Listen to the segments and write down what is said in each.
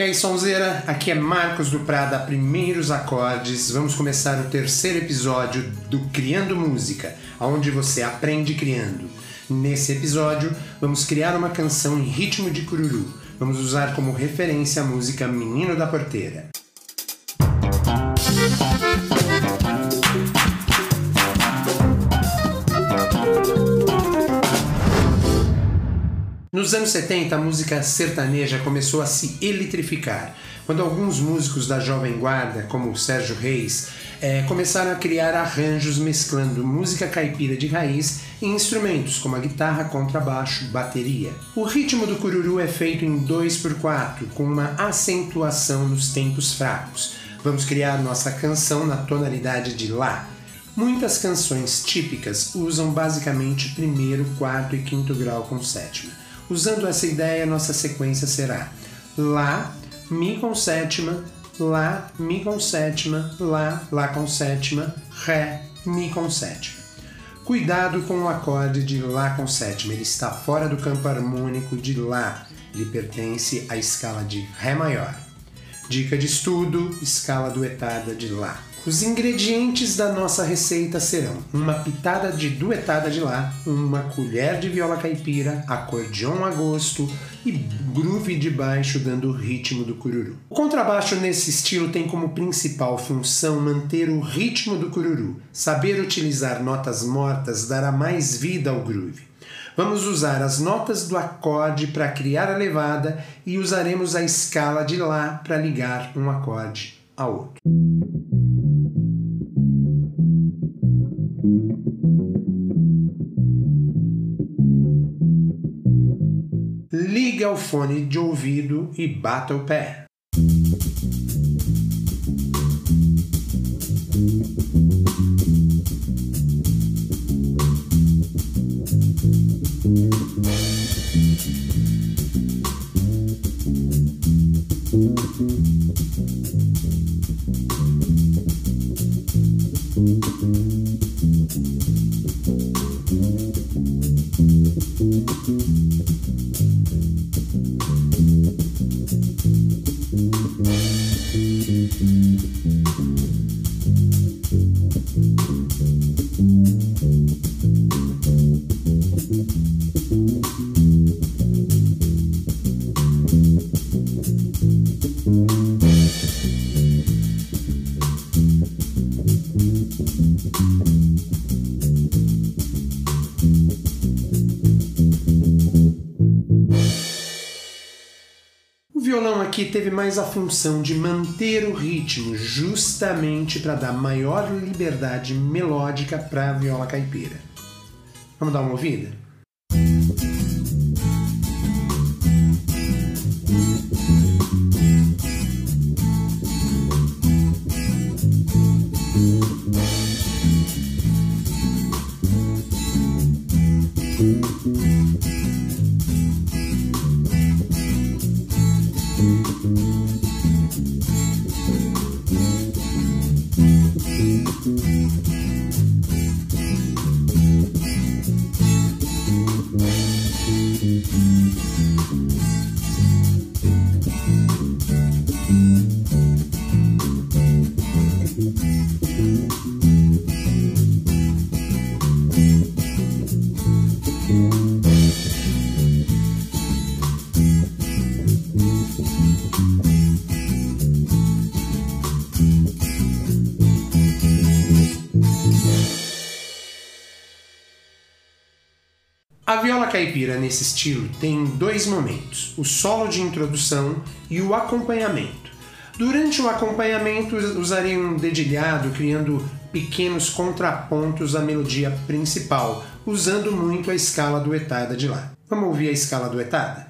E aí, Sonzeira, aqui é Marcos do Prada, Primeiros Acordes. Vamos começar o terceiro episódio do Criando Música, onde você aprende criando. Nesse episódio, vamos criar uma canção em ritmo de cururu. Vamos usar como referência a música Menino da Porteira. Nos anos 70, a música sertaneja começou a se eletrificar, quando alguns músicos da Jovem Guarda, como Sérgio Reis, é, começaram a criar arranjos mesclando música caipira de raiz e instrumentos como a guitarra, contrabaixo, bateria. O ritmo do cururu é feito em 2x4, com uma acentuação nos tempos fracos. Vamos criar nossa canção na tonalidade de Lá. Muitas canções típicas usam basicamente primeiro, quarto e quinto grau com sétima. Usando essa ideia, nossa sequência será Lá, Mi com sétima, Lá, Mi com sétima, Lá, Lá com sétima, Ré, Mi com sétima. Cuidado com o acorde de Lá com sétima, ele está fora do campo harmônico de Lá, ele pertence à escala de Ré maior. Dica de estudo: escala duetada de Lá. Os ingredientes da nossa receita serão uma pitada de duetada de lá, uma colher de viola caipira, acordeon a gosto e groove de baixo dando o ritmo do cururu. O contrabaixo nesse estilo tem como principal função manter o ritmo do cururu. Saber utilizar notas mortas dará mais vida ao groove. Vamos usar as notas do acorde para criar a levada e usaremos a escala de Lá para ligar um acorde ao outro. Liga o fone de ouvido e bata o pé. O violão aqui teve mais a função de manter o ritmo, justamente para dar maior liberdade melódica para a viola caipira. Vamos dar uma ouvida? A viola caipira nesse estilo tem dois momentos: o solo de introdução e o acompanhamento. Durante o acompanhamento, usarei um dedilhado criando pequenos contrapontos à melodia principal, usando muito a escala duetada de lá. Vamos ouvir a escala duetada?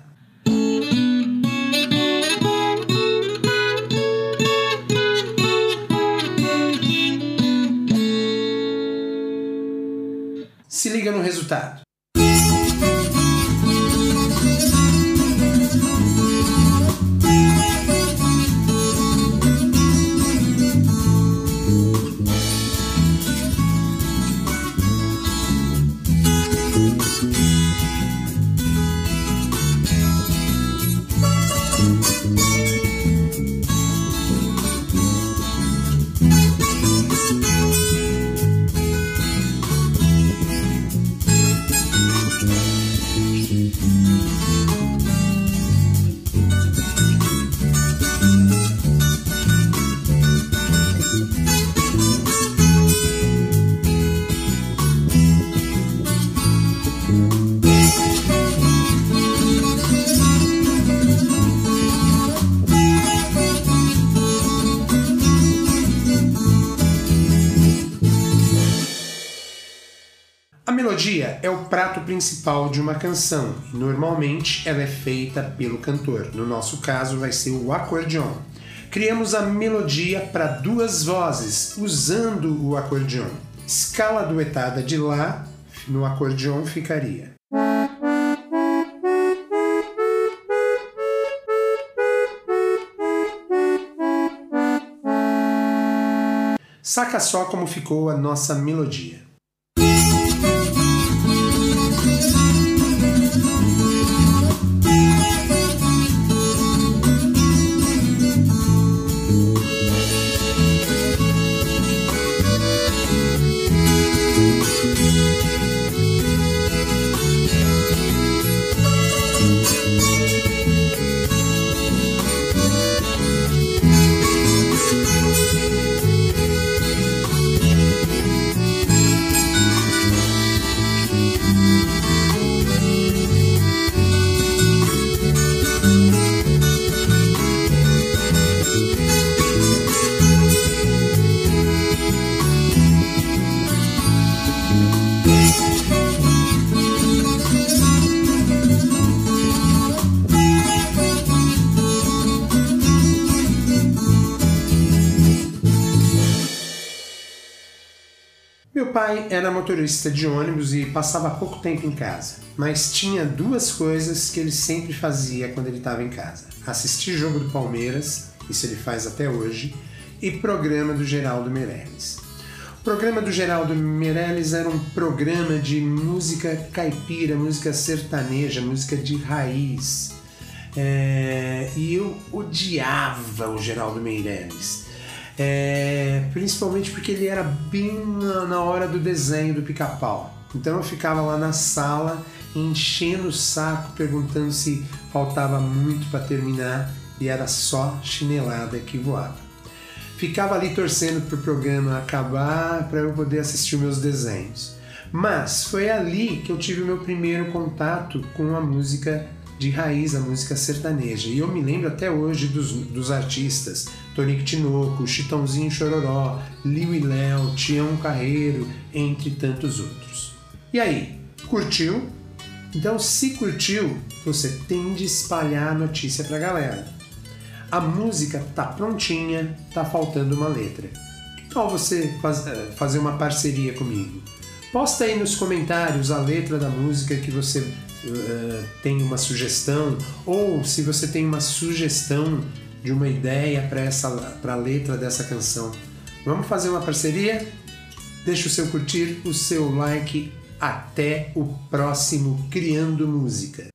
Se liga no resultado. É o prato principal de uma canção e normalmente ela é feita pelo cantor. No nosso caso, vai ser o acordeon. Criamos a melodia para duas vozes usando o acordeon. Escala duetada de Lá no acordeon ficaria. Saca só como ficou a nossa melodia. Meu pai era motorista de ônibus e passava pouco tempo em casa, mas tinha duas coisas que ele sempre fazia quando ele estava em casa: assistir jogo do Palmeiras, isso ele faz até hoje, e programa do Geraldo Meirelles. O programa do Geraldo Meirelles era um programa de música caipira, música sertaneja, música de raiz. É... e eu odiava o Geraldo Meirelles. É, principalmente porque ele era bem na, na hora do desenho do pica-pau. Então eu ficava lá na sala enchendo o saco, perguntando se faltava muito para terminar e era só chinelada que voava. Ficava ali torcendo para o programa acabar para eu poder assistir meus desenhos. Mas foi ali que eu tive o meu primeiro contato com a música de raiz, a música sertaneja. E eu me lembro até hoje dos, dos artistas Tonico Tinoco, Chitãozinho Chororó, Liu e Léo, Tião Carreiro, entre tantos outros. E aí, curtiu? Então, se curtiu, você tem de espalhar a notícia para a galera. A música tá prontinha, tá faltando uma letra. Que tal você faz, eh, fazer uma parceria comigo? Posta aí nos comentários a letra da música que você uh, tem uma sugestão, ou se você tem uma sugestão de uma ideia para essa para a letra dessa canção. Vamos fazer uma parceria? Deixa o seu curtir, o seu like. Até o próximo Criando Música.